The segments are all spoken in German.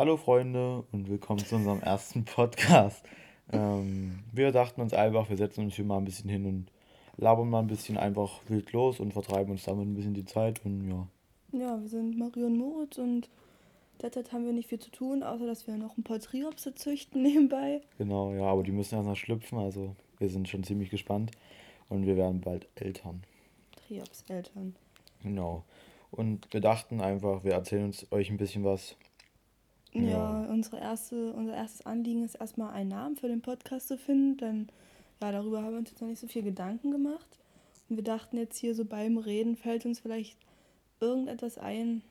Hallo Freunde und willkommen zu unserem ersten Podcast. Ähm, wir dachten uns einfach, wir setzen uns hier mal ein bisschen hin und labern mal ein bisschen einfach wild los und vertreiben uns damit ein bisschen die Zeit und ja. Ja, wir sind Mario und Moritz und derzeit haben wir nicht viel zu tun, außer dass wir noch ein paar Triopse züchten nebenbei. Genau, ja, aber die müssen erst noch schlüpfen, also wir sind schon ziemlich gespannt und wir werden bald Eltern. Triops-Eltern. Genau. Und wir dachten einfach, wir erzählen uns euch ein bisschen was. Ja, unsere erste, unser erstes Anliegen ist erstmal einen Namen für den Podcast zu finden, denn ja, darüber haben wir uns jetzt noch nicht so viel Gedanken gemacht. Und wir dachten jetzt hier so beim Reden fällt uns vielleicht irgendetwas ein.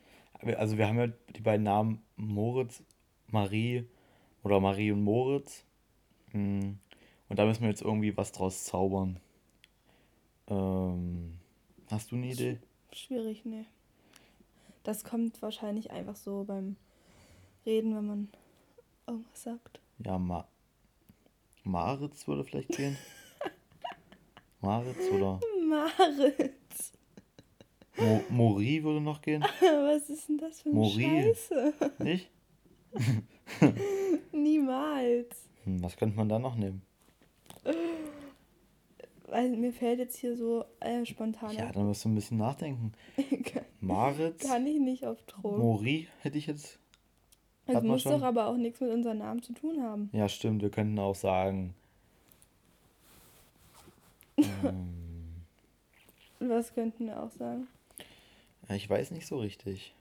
Also wir haben ja die beiden Namen Moritz, Marie oder Marie und Moritz. Hm. Und da müssen wir jetzt irgendwie was draus zaubern. Ähm, hast du eine Idee? Schwierig, ne. Das kommt wahrscheinlich einfach so beim Reden, wenn man irgendwas sagt. Ja, Ma Maritz würde vielleicht gehen. Maritz oder? Maritz. Mo Mori würde noch gehen. Was ist denn das für eine Mori. Scheiße? Nicht? Niemals. Hm, was könnte man da noch nehmen? Weil mir fällt jetzt hier so äh, spontan. Ja, dann musst du ein bisschen nachdenken. Maritz. Kann ich nicht auf Druck. Mori hätte ich jetzt. Das muss doch aber auch nichts mit unserem Namen zu tun haben. Ja, stimmt. Wir könnten auch sagen. ähm, Was könnten wir auch sagen? Ich weiß nicht so richtig.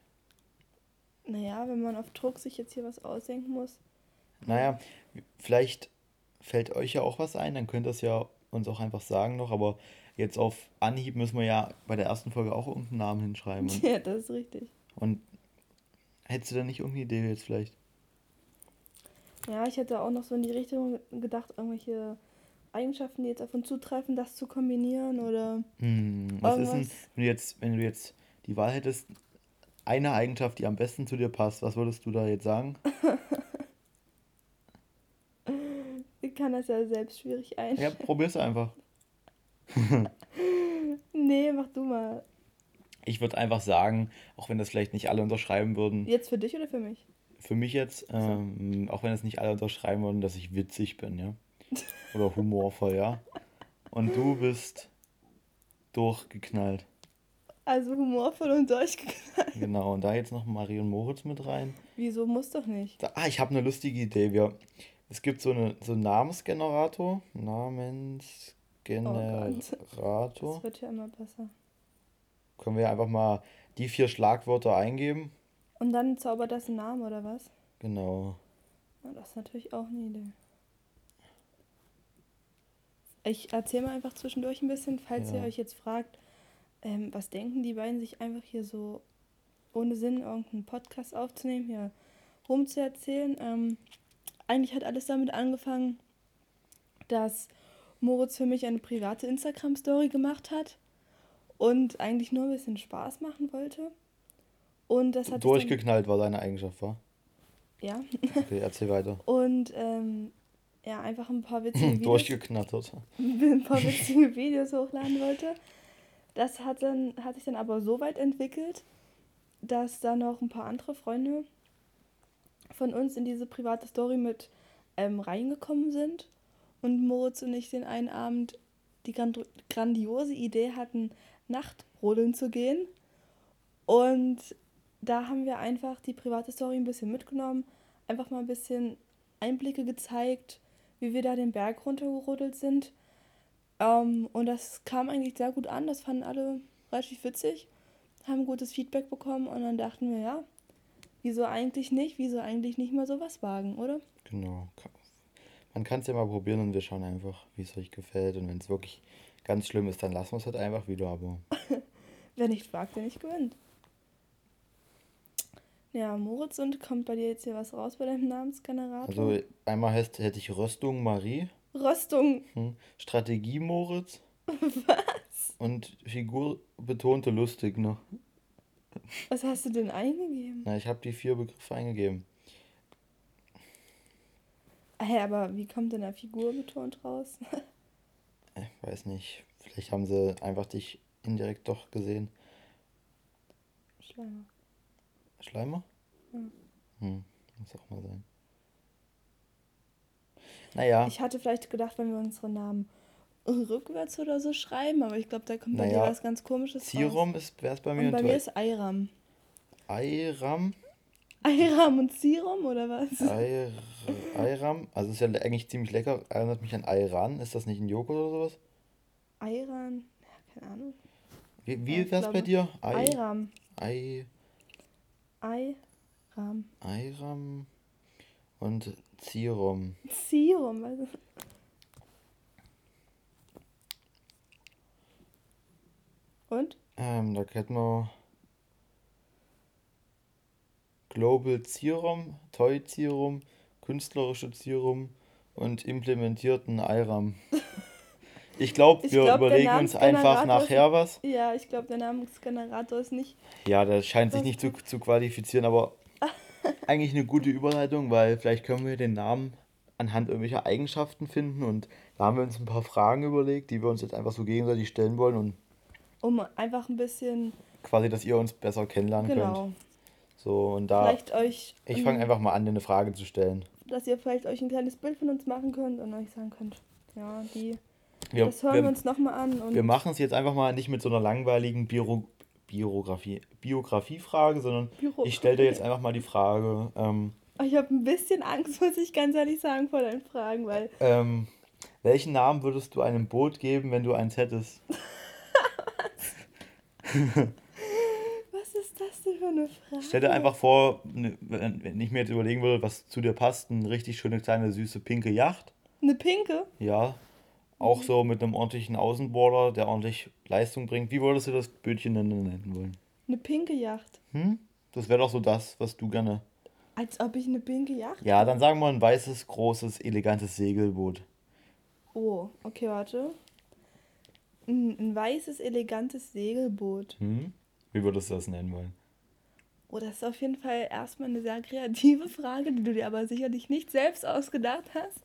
Naja, wenn man auf Druck sich jetzt hier was ausdenken muss. Naja, vielleicht fällt euch ja auch was ein, dann könnt ihr es ja uns auch einfach sagen noch, aber jetzt auf Anhieb müssen wir ja bei der ersten Folge auch irgendeinen Namen hinschreiben. ja, das ist richtig. Und hättest du da nicht irgendeine Idee jetzt vielleicht? Ja, ich hätte auch noch so in die Richtung gedacht, irgendwelche Eigenschaften, die jetzt auf uns zutreffen, das zu kombinieren oder. Hm, was ist denn, wenn du jetzt, wenn du jetzt die Wahl hättest, eine Eigenschaft, die am besten zu dir passt, was würdest du da jetzt sagen? ich kann das ja selbst schwierig einstellen. Ja, probier's einfach. nee, mach du mal. Ich würde einfach sagen, auch wenn das vielleicht nicht alle unterschreiben würden. Jetzt für dich oder für mich? Für mich jetzt, ähm, auch wenn das nicht alle unterschreiben würden, dass ich witzig bin, ja. Oder humorvoll, ja. Und du bist durchgeknallt. Also humorvoll und durchgeknallt. Genau, und da jetzt noch Marie und Moritz mit rein. Wieso muss doch nicht? Da, ah, ich habe eine lustige Idee. Wir, es gibt so, eine, so einen Namensgenerator. Namensgenerator. Oh das wird ja immer besser. Können wir einfach mal die vier Schlagwörter eingeben. Und dann zaubert das einen Namen, oder was? Genau. Ja, das ist natürlich auch eine Idee. Ich erzähle mal einfach zwischendurch ein bisschen, falls ja. ihr euch jetzt fragt, ähm, was denken die beiden sich einfach hier so ohne Sinn irgendeinen Podcast aufzunehmen, hier rumzuerzählen. Ähm, eigentlich hat alles damit angefangen, dass Moritz für mich eine private Instagram-Story gemacht hat und eigentlich nur ein bisschen Spaß machen wollte. Und das hat Durchgeknallt war deine Eigenschaft, war? Ja. Okay, erzähl weiter. Und ähm, ja, einfach ein paar witzige Videos. Durchgeknattert. ein paar witzige Videos hochladen wollte. Das hat, dann, hat sich dann aber so weit entwickelt, dass da noch ein paar andere Freunde von uns in diese private Story mit ähm, reingekommen sind und Moritz und ich den einen Abend die grand grandiose Idee hatten, Nachtbrodeln zu gehen. Und da haben wir einfach die private Story ein bisschen mitgenommen, einfach mal ein bisschen Einblicke gezeigt, wie wir da den Berg runtergerodelt sind ähm, und das kam eigentlich sehr gut an. Das fanden alle relativ witzig, haben gutes Feedback bekommen und dann dachten wir, ja, wieso eigentlich nicht? Wieso eigentlich nicht mal sowas wagen, oder? Genau. Man kann es ja mal probieren und wir schauen einfach, wie es euch gefällt. Und wenn es wirklich ganz schlimm ist, dann lassen wir es halt einfach wieder. Aber Wer nicht wagt, der nicht gewinnt. Ja, Moritz, und kommt bei dir jetzt hier was raus bei deinem Namensgenerator? Also einmal heißt, hätte ich Röstung Marie. Röstung. Hm. Strategie Moritz. Was? Und Figur betonte lustig noch. Was hast du denn eingegeben? Na, ich habe die vier Begriffe eingegeben. Hä, aber wie kommt denn der Figur betont raus? ich weiß nicht. Vielleicht haben sie einfach dich indirekt doch gesehen. Schleimer. Schleimer? Ja. Hm. Muss auch mal sein. Naja. Ich hatte vielleicht gedacht, wenn wir unsere Namen rückwärts oder so schreiben, aber ich glaube, da kommt bei Naja, dir was ganz komisches Zirom raus. ist, wäre es bei mir. Und bei mir bei- ist Ayram. Ayram. Ayram und Sirum oder was? Ayr, Ayram. Also ist ja eigentlich ziemlich lecker. Erinnert mich an Ayran. Ist das nicht ein Joghurt oder sowas? Ayran? Ja, keine Ahnung. Wie, wär's bei dir? Ay, Ayram. Ay, Ayram. Ayram und Zirom. Sirum. Also. Und? Ähm, da hätten wir Global Zirom, Toy Zirom, künstlerische Zirom und implementierten Ayram. Ich glaube, Ich wir glaub, der überlegen uns einfach nachher was. Ja, ich glaube, der Namensgenerator ist nicht. Ja, das scheint sich nicht zu, zu qualifizieren, aber eigentlich eine gute Überleitung, weil vielleicht können wir den Namen anhand irgendwelcher Eigenschaften finden und da haben wir uns ein paar Fragen überlegt, die wir uns jetzt einfach so gegenseitig stellen wollen und Um einfach ein bisschen. quasi, dass ihr uns besser kennenlernen Genau. könnt. So, und da, Vielleicht euch. ich fange einfach mal an, dir eine Frage zu stellen. Dass ihr vielleicht euch ein kleines Bild von uns machen könnt und euch sagen könnt. Ja, die. Wir, das hören wir, wir, uns nochmal an. Und wir machen es jetzt einfach mal nicht mit so einer langweiligen Bio, Biografie, Biografiefrage, sondern Büro. ich stelle dir jetzt einfach mal die Frage, ähm, Ich habe ein bisschen Angst, muss ich ganz ehrlich sagen, vor deinen Fragen, weil. ähm, welchen Namen würdest du einem Boot geben, wenn du eins hättest? Das denn für eine Frage? Stell dir einfach vor, ne, wenn wenn ich mir jetzt überlegen würde, was zu dir passt, eine richtig schöne kleine süße pinke Yacht. Eine pinke? Ja. Auch so mit einem ordentlichen Außenborder, der ordentlich Leistung bringt. Wie würdest du das Bötchen denn nennen wollen? Eine pinke Yacht. Hm? Das wäre doch so das, was du gerne. Als ob ich eine pinke Yacht. Ja, dann sagen wir ein weißes, großes, elegantes Segelboot. Oh, okay, warte. Ein, ein weißes, elegantes Segelboot. Hm? Wie würdest du das nennen wollen? Oh, das ist auf jeden Fall erstmal eine sehr kreative Frage, die du dir aber sicherlich nicht selbst ausgedacht hast,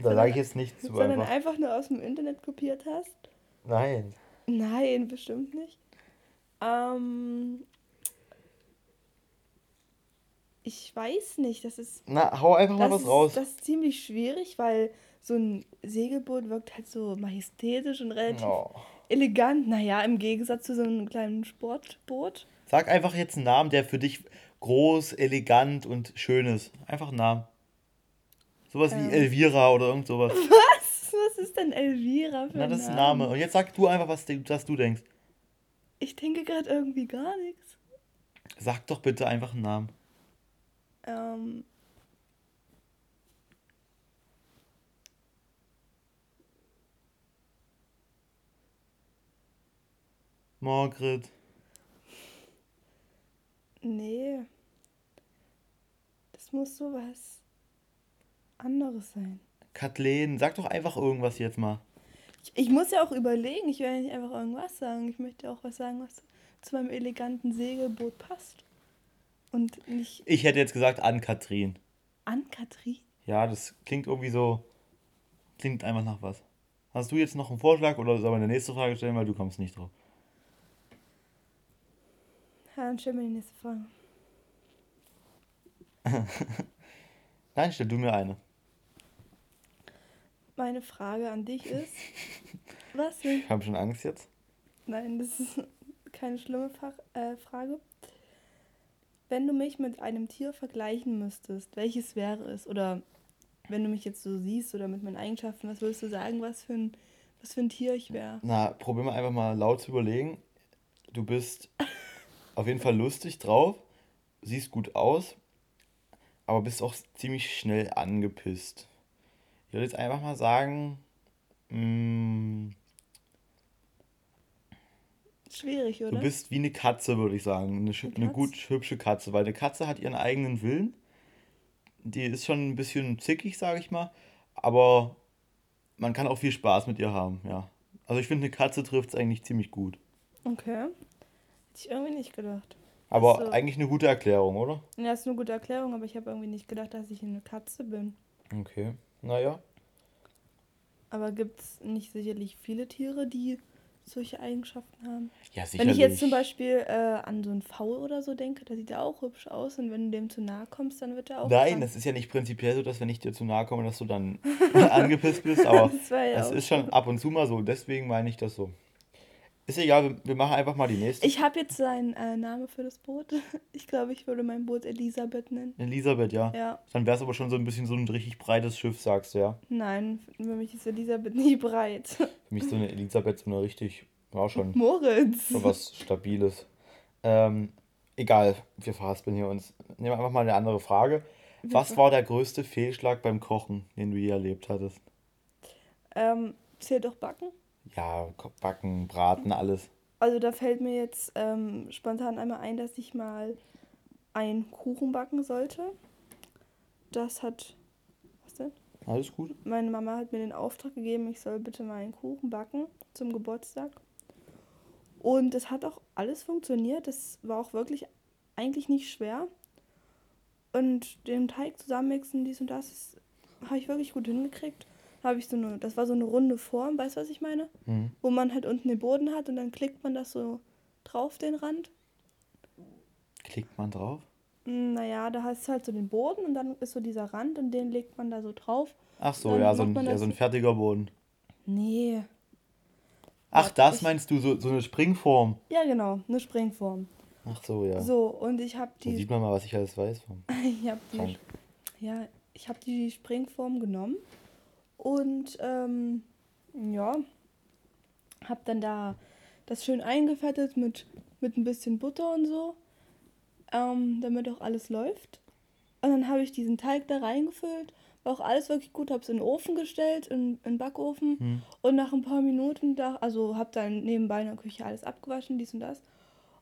Da sage ich jetzt nichts zu sondern einfach. einfach nur aus dem Internet kopiert hast. Nein. Nein, bestimmt nicht. Ähm, ich weiß nicht, das ist, Na, hau einfach mal was ist, raus. das ist ziemlich schwierig, weil so ein Segelboot wirkt halt so majestätisch und relativ Oh. Elegant. Naja, im Gegensatz zu so einem kleinen Sportboot. Sag einfach jetzt einen Namen, der für dich groß, elegant und schön ist. Einfach einen Namen. Sowas Ähm. wie Elvira oder irgend sowas. Was? Was ist denn Elvira für Na, ein das ist ein Name? Name. Und jetzt sag du einfach, was, du- was du denkst. Ich denke gerade irgendwie gar nichts. Sag doch bitte einfach einen Namen. Ähm, Margret. nee. Das muss sowas anderes sein. Kathleen. Sag doch einfach irgendwas jetzt mal. Ich, ich muss ja auch überlegen. Ich will ja nicht einfach irgendwas sagen. Ich möchte auch was sagen, was zu meinem eleganten Segelboot passt. Und nicht Ich hätte jetzt gesagt Ann-Kathrin. an Katrin. Ja, das klingt irgendwie so. Klingt einfach nach was. Hast du jetzt noch einen Vorschlag oder soll man eine nächste Frage stellen, weil du kommst nicht drauf? Ja, dann stellen wir die nächste Frage. Nein, stell du mir eine. Meine Frage an dich ist, was denn? Ich habe schon Angst jetzt. Nein, das ist keine schlimme Fach, äh, Frage. Wenn du mich mit einem Tier vergleichen müsstest, welches wäre es? Oder wenn du mich jetzt so siehst oder mit meinen Eigenschaften, was würdest du sagen, was für ein, was für ein Tier ich wäre? Na, probier mal einfach mal laut zu überlegen. Du bist auf jeden Fall lustig drauf, siehst gut aus, aber bist auch ziemlich schnell angepisst. Ich würde jetzt einfach mal sagen, mm, Schwierig, du oder? bist wie eine Katze, würde ich sagen. Eine, Eine eine gut hübsche Katze, weil eine Katze hat ihren eigenen Willen. Die ist schon ein bisschen zickig, sage ich mal, aber man kann auch viel Spaß mit ihr haben, ja. Also ich finde, eine Katze trifft es eigentlich ziemlich gut. Okay. Hätte ich irgendwie nicht gedacht. Aber Ach so. eigentlich eine gute Erklärung, oder? Ja, ist eine gute Erklärung, aber ich habe irgendwie nicht gedacht, dass ich eine Katze bin. Okay. Naja. Aber gibt es nicht sicherlich viele Tiere, die solche Eigenschaften haben. Ja, Wenn ich jetzt sicherlich. zum Beispiel äh, an so einen Faul oder so denke, da sieht er auch hübsch aus und wenn du dem zu nahe kommst, dann wird er auch Nein, krank. das ist ja nicht prinzipiell so, dass wenn ich dir zu nahe komme, dass du dann angepisst bist, aber Das ja es auch ist schon ab und zu mal so, deswegen meine ich das so. Ist egal, wir, wir machen einfach mal die nächste. Ich habe jetzt einen äh, Namen für das Boot. Ich glaube, ich würde mein Boot Elisabeth nennen. Elisabeth, ja. Ja. Dann wäre es aber schon so ein bisschen so ein richtig breites Schiff, sagst du, ja. Nein, für mich ist Elisabeth nie breit. Für mich so eine Elisabeth so eine richtig, ja schon, Moritz. so was Stabiles. Ähm, egal, wir verhaspeln hier uns. Nehmen wir einfach mal eine andere Frage. Was war der größte Fehlschlag beim Kochen, den du je erlebt hattest? Ähm, zählt doch Backen? Ja, Backen, Braten, alles. Also da fällt mir jetzt ähm, spontan einmal ein, dass ich mal einen Kuchen backen sollte. Das hat. Was denn? Alles gut? Meine Mama hat mir den Auftrag gegeben, ich soll bitte mal einen Kuchen backen zum Geburtstag. Und es hat auch alles funktioniert. Das war auch wirklich eigentlich nicht schwer. Und den Teig zusammenmixen, dies und das, das habe ich wirklich gut hingekriegt. Habe ich so eine, das war so eine runde Form, weißt du, was ich meine? Mhm. Wo man halt unten den Boden hat und dann klickt man das so drauf, den Rand. Klickt man drauf? Mm, Naja, da hast du halt so den Boden und dann ist so dieser Rand und den legt man da so drauf. Ach so, ja, so ein, ja, so ein fertiger Boden. Nee. Ach, das meinst du, so, so eine Springform. Ja, genau, eine Springform. Ach so, ja. So, und ich habe Da die, sieht man mal, was ich alles weiß. Vom ich hab die, ja, ich habe die Springform genommen und ähm, ja, habe dann da das schön eingefettet mit, mit ein bisschen Butter und so, ähm, damit auch alles läuft. Und dann habe ich diesen Teig da reingefüllt, war auch alles wirklich gut, habe es in den Ofen gestellt, in, in den Backofen Hm. und nach ein paar Minuten, da, also habe dann nebenbei in der Küche alles abgewaschen, dies und das.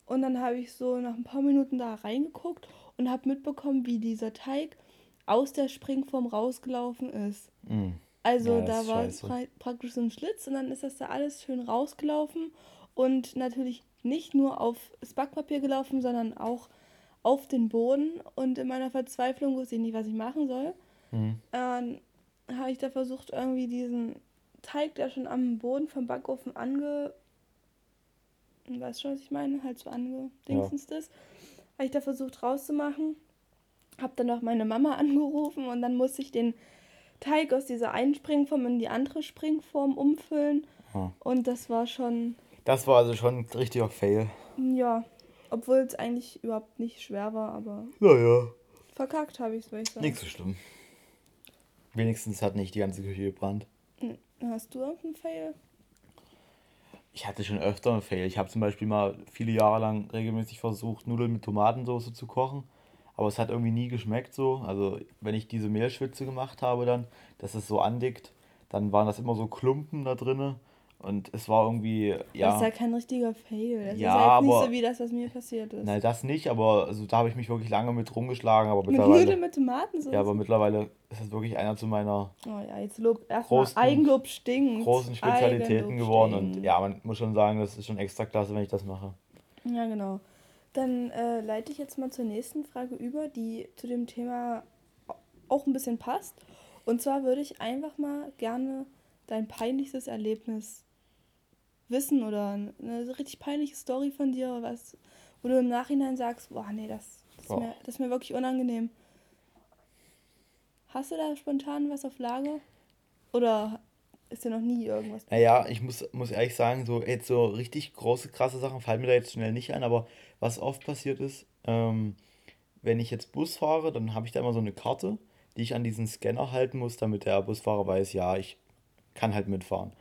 Und dann habe ich so nach ein paar Minuten da reingeguckt und habe mitbekommen, wie dieser Teig aus der Springform rausgelaufen ist. Mhm. Also Ja, da war pra praktisch so ein Schlitz und dann ist das da alles schön rausgelaufen und natürlich nicht nur auf das Backpapier gelaufen, sondern auch auf den Boden. Und in meiner Verzweiflung wusste ich nicht, was ich machen soll. Mhm. Dann habe ich da versucht, irgendwie diesen Teig, der schon am Boden vom Backofen ange... Weißt schon, was ich meine? Halt so angedingsens ist. Habe ich da versucht rauszumachen. Habe dann auch meine Mama angerufen und dann musste ich den Teig aus dieser einen Springform in die andere Springform umfüllen. Ah. Und das war schon, Das war also schon ein richtiger Fail. ja, obwohl es eigentlich überhaupt nicht schwer war, aber Naja. verkackt habe ich es, würde ich sagen. Nicht so schlimm. Wenigstens hat nicht die ganze Küche gebrannt. Hm, Hast du irgendeinen Fail? Ich hatte schon öfter einen Fail. Ich habe zum Beispiel mal viele Jahre lang regelmäßig versucht, Nudeln mit Tomatensauce zu kochen. Aber es hat irgendwie nie geschmeckt so. Also wenn ich diese Mehlschwitze gemacht habe dann, dass es so andickt, dann waren das immer so Klumpen da drinne. Und es war irgendwie, Das ist ja, ja kein richtiger Fail. Das Ja, ist ja jetzt nicht aber- so wie das, was mir passiert ist. nein, das nicht, aber also, da habe ich mich wirklich lange mit rumgeschlagen. Aber mit mittlerweile, Nudeln mit Tomatensauce? ja, aber mittlerweile ist das wirklich einer zu meiner oh ja, jetzt Lob. Erstmal Großen- Eigenlob stinkt. großen Spezialitäten Eigenlob geworden. Und stinkt. ja, man muss schon sagen, das ist schon extra klasse, wenn ich das mache. Ja, genau. Dann äh, leite ich jetzt mal zur nächsten Frage über, die zu dem Thema auch ein bisschen passt. Und zwar würde ich einfach mal gerne dein peinlichstes Erlebnis wissen oder eine richtig peinliche Story von dir, was, wo du im Nachhinein sagst, boah, nee, das, das, ist, mir, das ist mir wirklich unangenehm. Hast du da spontan was auf Lager? Oder ist dir noch nie irgendwas? Naja, ich muss, muss ehrlich sagen, so jetzt so richtig große, krasse Sachen fallen mir da jetzt schnell nicht ein, aber was oft passiert ist, ähm, wenn ich jetzt Bus fahre, dann habe ich da immer so eine Karte, die ich an diesen Scanner halten muss, damit der Busfahrer weiß, ja, ich kann halt mitfahren.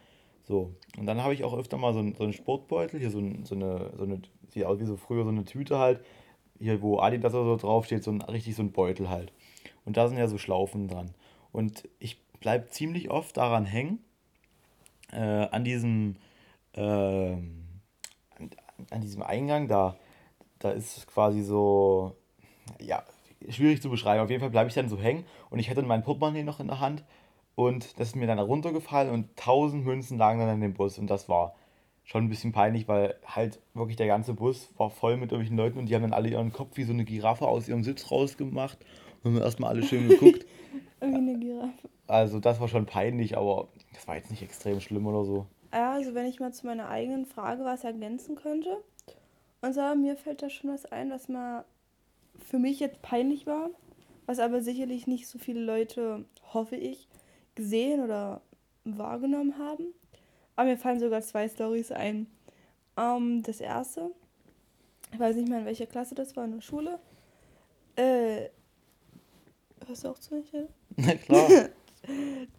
So, und dann habe ich auch öfter mal so, einen- so einen Sportbeutel, hier so, ein, so eine, so eine, sieht aus wie so früher so eine Tüte halt, hier wo Adidas oder so draufsteht, so ein, richtig so ein Beutel halt. Und da sind ja so Schlaufen dran. Und ich bleibe ziemlich oft daran hängen, äh, an diesem ähm, an, an diesem Eingang, da, da ist quasi so, ja, schwierig zu beschreiben. Auf jeden Fall bleibe ich dann so hängen und ich hatte mein Portemonnaie noch in der Hand und das ist mir dann runtergefallen und tausend Münzen lagen dann in dem Bus und das war schon ein bisschen peinlich, weil halt wirklich der ganze Bus war voll mit irgendwelchen Leuten und die haben dann alle ihren Kopf wie so eine Giraffe aus ihrem Sitz rausgemacht und haben erstmal alle schön geguckt. Irgendwie eine Giraffe. Also das war schon peinlich, aber das war jetzt nicht extrem schlimm oder so. Ja, also wenn ich mal zu meiner eigenen Frage was ergänzen könnte. Und zwar, mir fällt da schon was ein, was mal für mich jetzt peinlich war, was aber sicherlich nicht so viele Leute, hoffe ich, gesehen oder wahrgenommen haben. Aber mir fallen sogar zwei Stories ein. Ähm, das erste, ich weiß nicht mehr in welcher Klasse das war, in der Schule. Äh, hörst du auch zu, Michael? Na klar.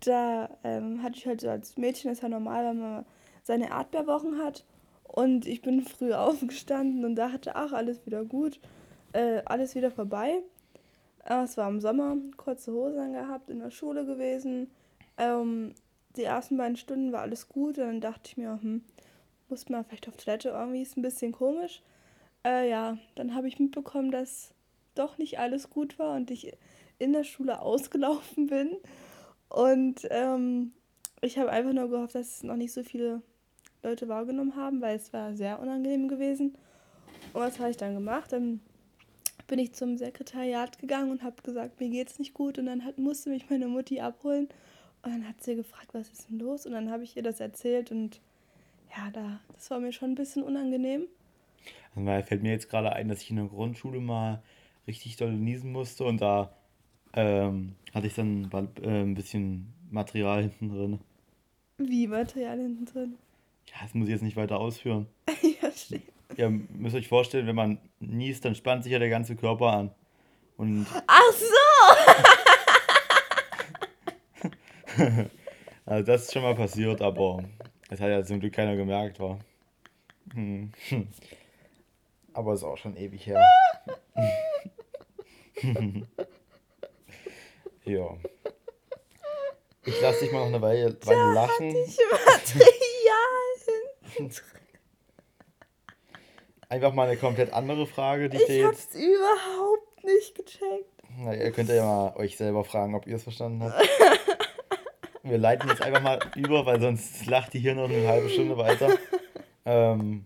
da ähm, hatte ich halt so als Mädchen, das ist ja normal, wenn man seine Erdbeerwochen hat. Und ich bin früh aufgestanden und da hatte auch alles wieder gut, äh, alles wieder vorbei. Äh, es war im Sommer, kurze Hosen gehabt, in der Schule gewesen. Ähm, die ersten beiden Stunden war alles gut und dann dachte ich mir, hm, muss man vielleicht auf Toilette irgendwie, ist ein bisschen komisch. Äh, ja, dann habe ich mitbekommen, dass doch nicht alles gut war und ich in der Schule ausgelaufen bin. Und ähm, ich habe einfach nur gehofft, dass es noch nicht so viele Leute wahrgenommen haben, weil es war sehr unangenehm gewesen. Und was habe ich dann gemacht? Dann bin ich zum Sekretariat gegangen und habe gesagt, mir geht's nicht gut. Und dann hat, musste mich meine Mutti abholen. Und dann hat sie gefragt, was ist denn los? Und dann habe ich ihr das erzählt und ja, da, das war mir schon ein bisschen unangenehm. Weil fällt mir jetzt gerade ein, dass ich in der Grundschule mal richtig doll niesen musste und da ähm, hatte ich dann äh, ein bisschen Material hinten drin. Wie Material hinten drin? Ja, das muss ich jetzt nicht weiter ausführen. ja, stimmt. Ihr müsst euch vorstellen, wenn man niest, dann spannt sich ja der ganze Körper an. Und Ach so! also das ist schon mal passiert, aber das hat ja zum Glück keiner gemerkt, war. Hm. Aber ist auch schon ewig her. ja. Ich lasse dich mal noch eine Weile, Weile lachen. Ich Material Einfach mal eine komplett andere Frage, die ich, ich dir jetzt. Hab's überhaupt nicht gecheckt. Na, ihr könnt ja mal euch selber fragen, ob ihr es verstanden habt. Wir leiten jetzt einfach mal über, weil sonst lacht die hier noch eine halbe Stunde weiter. Ähm,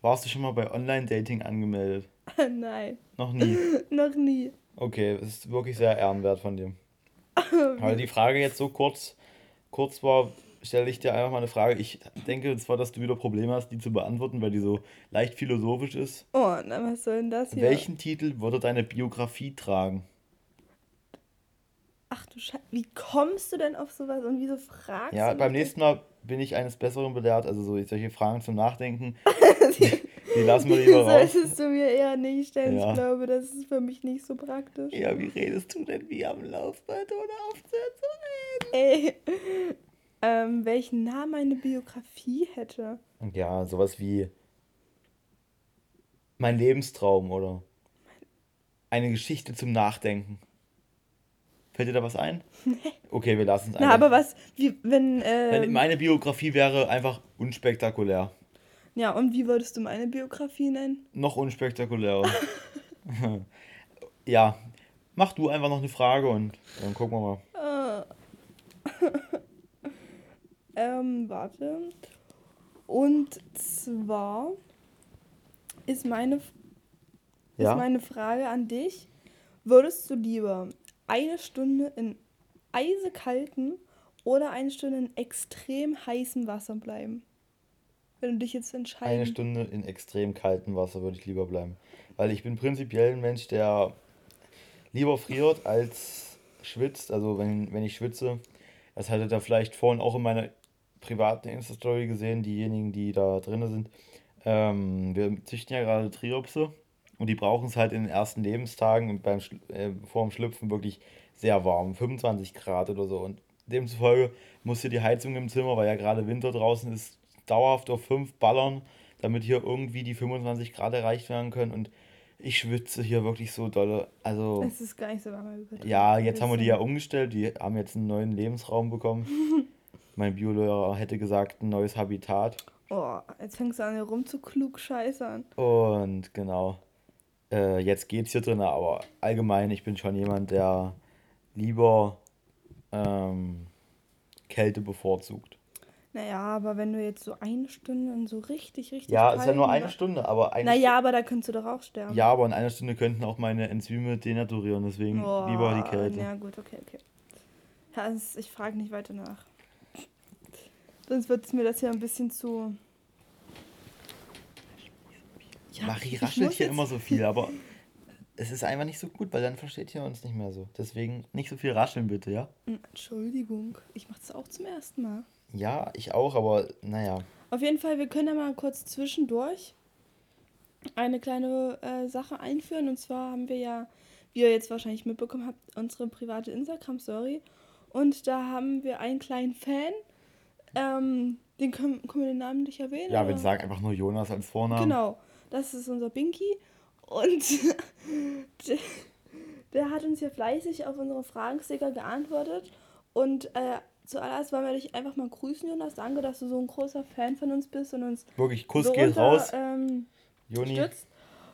warst du schon mal bei Online-Dating angemeldet? Nein. Noch nie? noch nie. Okay, das ist wirklich sehr ehrenwert von dir. Weil die Frage jetzt so kurz, kurz war, stelle ich dir einfach mal eine Frage. Ich denke zwar, dass du wieder Probleme hast, die zu beantworten, weil die so leicht philosophisch ist. Oh, na, was soll denn das hier? Welchen Titel würde deine Biografie tragen? Ach du Scheiße, wie kommst du denn auf sowas und wieso fragst ja, du? Ja, beim nächsten Mal bin ich eines Besseren belehrt, also so solche Fragen zum Nachdenken. die, die lassen wir lieber raus. Solltest du mir eher nicht stellen, ja. ich glaube, das ist für mich nicht so praktisch. Ja, wie redest du denn wie am Laufband oder aufzuhören zu reden? Ey, ähm, welchen Namen meine Biografie hätte? Ja, sowas wie mein Lebenstraum oder eine Geschichte zum Nachdenken. Fällt dir da was ein? Nee. Okay, wir lassen es einfach. Na, aber was, wie, wenn. Ähm, meine Biografie wäre einfach unspektakulär. Ja, und wie würdest du meine Biografie nennen? Noch unspektakulärer. ja, mach du einfach noch eine Frage und dann gucken wir mal. Ähm, warte. Und zwar ist meine, ja? ist meine Frage an dich: Würdest du lieber eine Stunde in eisekalten oder eine Stunde in extrem heißem Wasser bleiben? Wenn du dich jetzt entscheidest. Eine Stunde in extrem kaltem Wasser würde ich lieber bleiben. Weil ich bin prinzipiell ein Mensch, der lieber friert als schwitzt. Also wenn, wenn ich schwitze, das hattet ihr vielleicht vorhin auch in meiner privaten Insta-Story gesehen, diejenigen, die da drin sind. Ähm, wir züchten ja gerade Triopse und die brauchen es halt in den ersten Lebenstagen und beim äh, vor dem Schlüpfen wirklich sehr warm, 25 Grad oder so. Und demzufolge muss hier die Heizung im Zimmer, weil ja gerade Winter draußen ist, dauerhaft auf 5 ballern, damit hier irgendwie die 25 Grad erreicht werden können. Und ich schwitze hier wirklich so dolle. Also. Es ist gar nicht so warm. Ja, jetzt haben wir die ja umgestellt. Die haben jetzt einen neuen Lebensraum bekommen. mein Biolehrer hätte gesagt, ein neues Habitat. Oh, jetzt fängst du an, hier rumzuklugscheißern. Und genau. Äh, jetzt geht's hier drin, aber allgemein, ich bin schon jemand, der lieber ähm, Kälte bevorzugt. Naja, aber wenn du jetzt so eine Stunde in so richtig, richtig. Ja, ist ja nur eine Stunde, aber eine Naja, aber da könntest du doch auch sterben. Ja, aber in einer Stunde könnten auch meine Enzyme denaturieren, deswegen oh, lieber die Kälte. Ja, gut, okay, okay. Ja, ich frage nicht weiter nach. Sonst wird es mir das hier ein bisschen zu. Ja, Marie raschelt hier immer so viel, aber es ist einfach nicht so gut, weil dann versteht ihr uns nicht mehr so. Deswegen nicht so viel rascheln bitte, ja? Hm, Entschuldigung, ich mache das auch zum ersten Mal. Ja, ich auch, aber naja. Auf jeden Fall, wir können ja mal kurz zwischendurch eine kleine äh, Sache einführen. Und zwar haben wir ja, wie ihr jetzt wahrscheinlich mitbekommen habt, unsere private Instagram-Story. Und da haben wir einen kleinen Fan. Ähm, den können, können wir den Namen nicht erwähnen? Ja, oder? wir sagen einfach nur Jonas als Vornamen. Genau, das ist unser Binky. Und der, der, hat uns hier fleißig auf unsere Fragensticker geantwortet. Und äh, zuallererst wollen wir dich einfach mal grüßen, Jonas. Danke, dass du so ein großer Fan von uns bist und uns wirklich Kuss so geht unter, raus. Ähm, Juni. Stützt.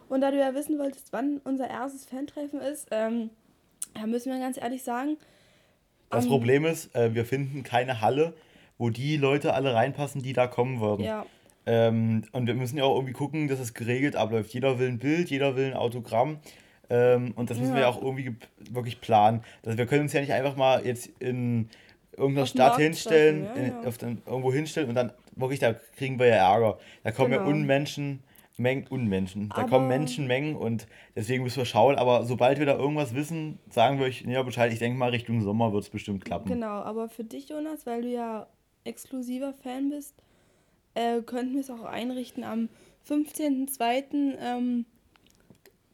Und da du ja wissen wolltest, wann unser erstes Fan-Treffen ist, ähm, da müssen wir ganz ehrlich sagen. Das um, Problem ist, äh, wir finden keine Halle, wo die Leute alle reinpassen, die da kommen würden. Ja. Ähm, und wir müssen ja auch irgendwie gucken, dass es geregelt abläuft. Jeder will ein Bild, jeder will ein Autogramm. Ähm, und das müssen ja. wir ja auch irgendwie wirklich planen. Also wir können uns ja nicht einfach mal jetzt in irgendeiner auf Stadt hinstellen, ja, in, Auf den, irgendwo hinstellen und dann wirklich, da kriegen wir ja Ärger. Da kommen genau. ja Unmenschen Mengen, Unmenschen. Da aber kommen Menschenmengen und deswegen müssen wir schauen. Aber sobald wir da irgendwas wissen, sagen wir euch ja Bescheid. Ich denke mal, Richtung Sommer wird es bestimmt klappen. Genau, aber für dich, Jonas, weil du ja exklusiver Fan bist, äh, könnten wir es auch einrichten am 15.02. Ähm,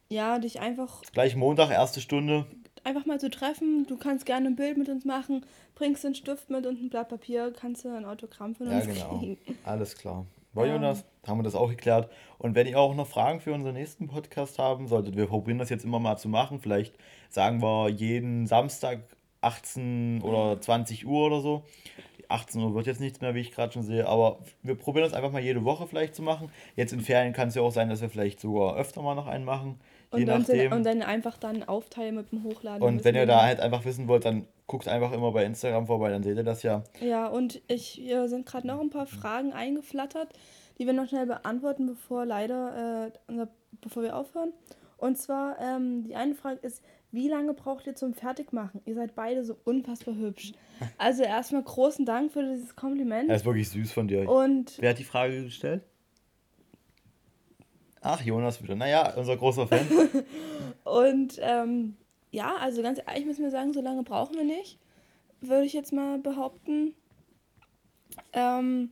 ja, dich einfach. Gleich Montag, erste Stunde. Einfach mal zu treffen. Du kannst gerne ein Bild mit uns machen, bringst einen Stift mit und ein Blatt Papier, kannst du ein Autogramm von uns ja, genau. kriegen. Alles klar. War ja. Jonas, haben wir das auch geklärt. Und wenn ihr auch noch Fragen für unseren nächsten Podcast haben solltet, wir probieren das jetzt immer mal zu machen. Vielleicht sagen wir jeden Samstag 18 oder 20 Uhr oder so. 18 Uhr wird jetzt nichts mehr, wie ich gerade schon sehe, aber wir probieren das einfach mal jede Woche vielleicht zu machen. Jetzt in Ferien kann es ja auch sein, dass wir vielleicht sogar öfter mal noch einen machen. Und, dann, nachdem. und dann einfach dann aufteilen mit dem Hochladen. Und wenn ihr da halt einfach wissen wollt, dann guckt einfach immer bei Instagram vorbei, dann seht ihr das ja. Ja, und ich, hier sind gerade noch ein paar Fragen eingeflattert, die wir noch schnell beantworten, bevor leider, äh, unser, bevor wir aufhören. Und zwar, ähm, die eine Frage ist, wie lange braucht ihr zum Fertigmachen? Ihr seid beide so unfassbar hübsch. Also erstmal großen Dank für dieses Kompliment. Das ist wirklich süß von dir. Und Wer hat die Frage gestellt? Ach, Jonas wieder. Naja, unser großer Fan. und ähm, ja, also ganz ehrlich müssen wir sagen, so lange brauchen wir nicht. Würde ich jetzt mal behaupten. Ähm,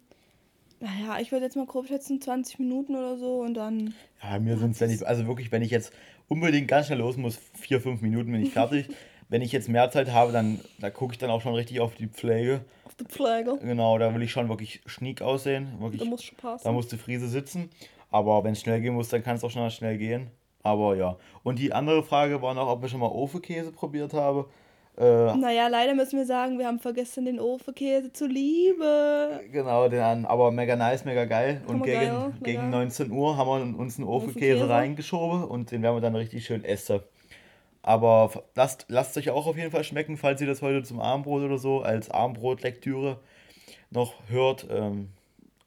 naja, ich würde jetzt mal grob schätzen, 20 Minuten oder so und dann. Ja, mir sind es, wenn ich, also wirklich, wenn ich jetzt unbedingt ganz schnell los muss, vier, fünf Minuten bin ich fertig. wenn ich jetzt mehr Zeit habe, dann da gucke ich dann auch schon richtig auf die Pflege. Auf die Pflege. Genau, da will ich schon wirklich schniek aussehen. Wirklich, da muss schon passen. Da muss die Friese sitzen. Aber wenn es schnell gehen muss, dann kann es auch schon schnell gehen. Aber ja. Und die andere Frage war noch, ob ich schon mal Ofekäse probiert habe. Äh, naja, leider müssen wir sagen, wir haben vergessen den Ofekäse zu lieben. Genau, den, aber mega nice, mega geil. Und gegen, geil, gegen 19 Uhr haben wir uns einen Ofekäse reingeschoben und den werden wir dann richtig schön essen. Aber lasst, lasst euch auch auf jeden Fall schmecken, falls ihr das heute zum Abendbrot oder so als Abendbrotlektüre noch hört. Ähm,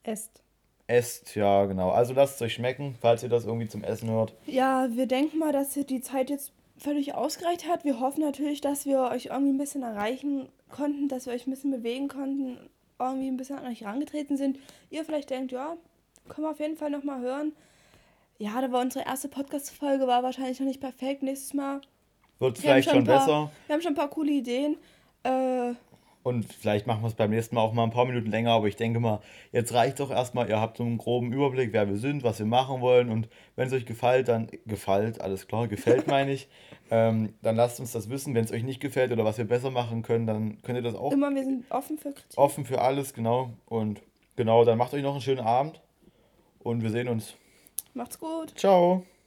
esst. Esst, ja, genau. Also lasst es euch schmecken, falls ihr das irgendwie zum Essen hört. Ja, wir denken mal, dass ihr die Zeit jetzt völlig ausgereicht hat. Wir hoffen natürlich, dass wir euch irgendwie ein bisschen erreichen konnten, dass wir euch ein bisschen bewegen konnten, irgendwie ein bisschen an euch herangetreten sind. Ihr vielleicht denkt, ja, können wir auf jeden Fall nochmal hören. Ja, da war unsere erste Podcast-Folge, war wahrscheinlich noch nicht perfekt. Nächstes Mal wird es vielleicht schon, schon paar, besser. Wir haben schon ein paar coole Ideen. Äh, und vielleicht machen wir es beim nächsten Mal auch mal ein paar Minuten länger, aber ich denke mal, jetzt reicht doch erstmal, ihr habt so einen groben Überblick, wer wir sind, was wir machen wollen und wenn es euch gefällt, dann gefällt, alles klar, gefällt meine ich, ähm, dann lasst uns das wissen. Wenn es euch nicht gefällt oder was wir besser machen können, dann könnt ihr das auch. Immer, wir sind offen für Kritik. Offen für alles, genau. Und genau, dann macht euch noch einen schönen Abend und wir sehen uns. Macht's gut. Ciao.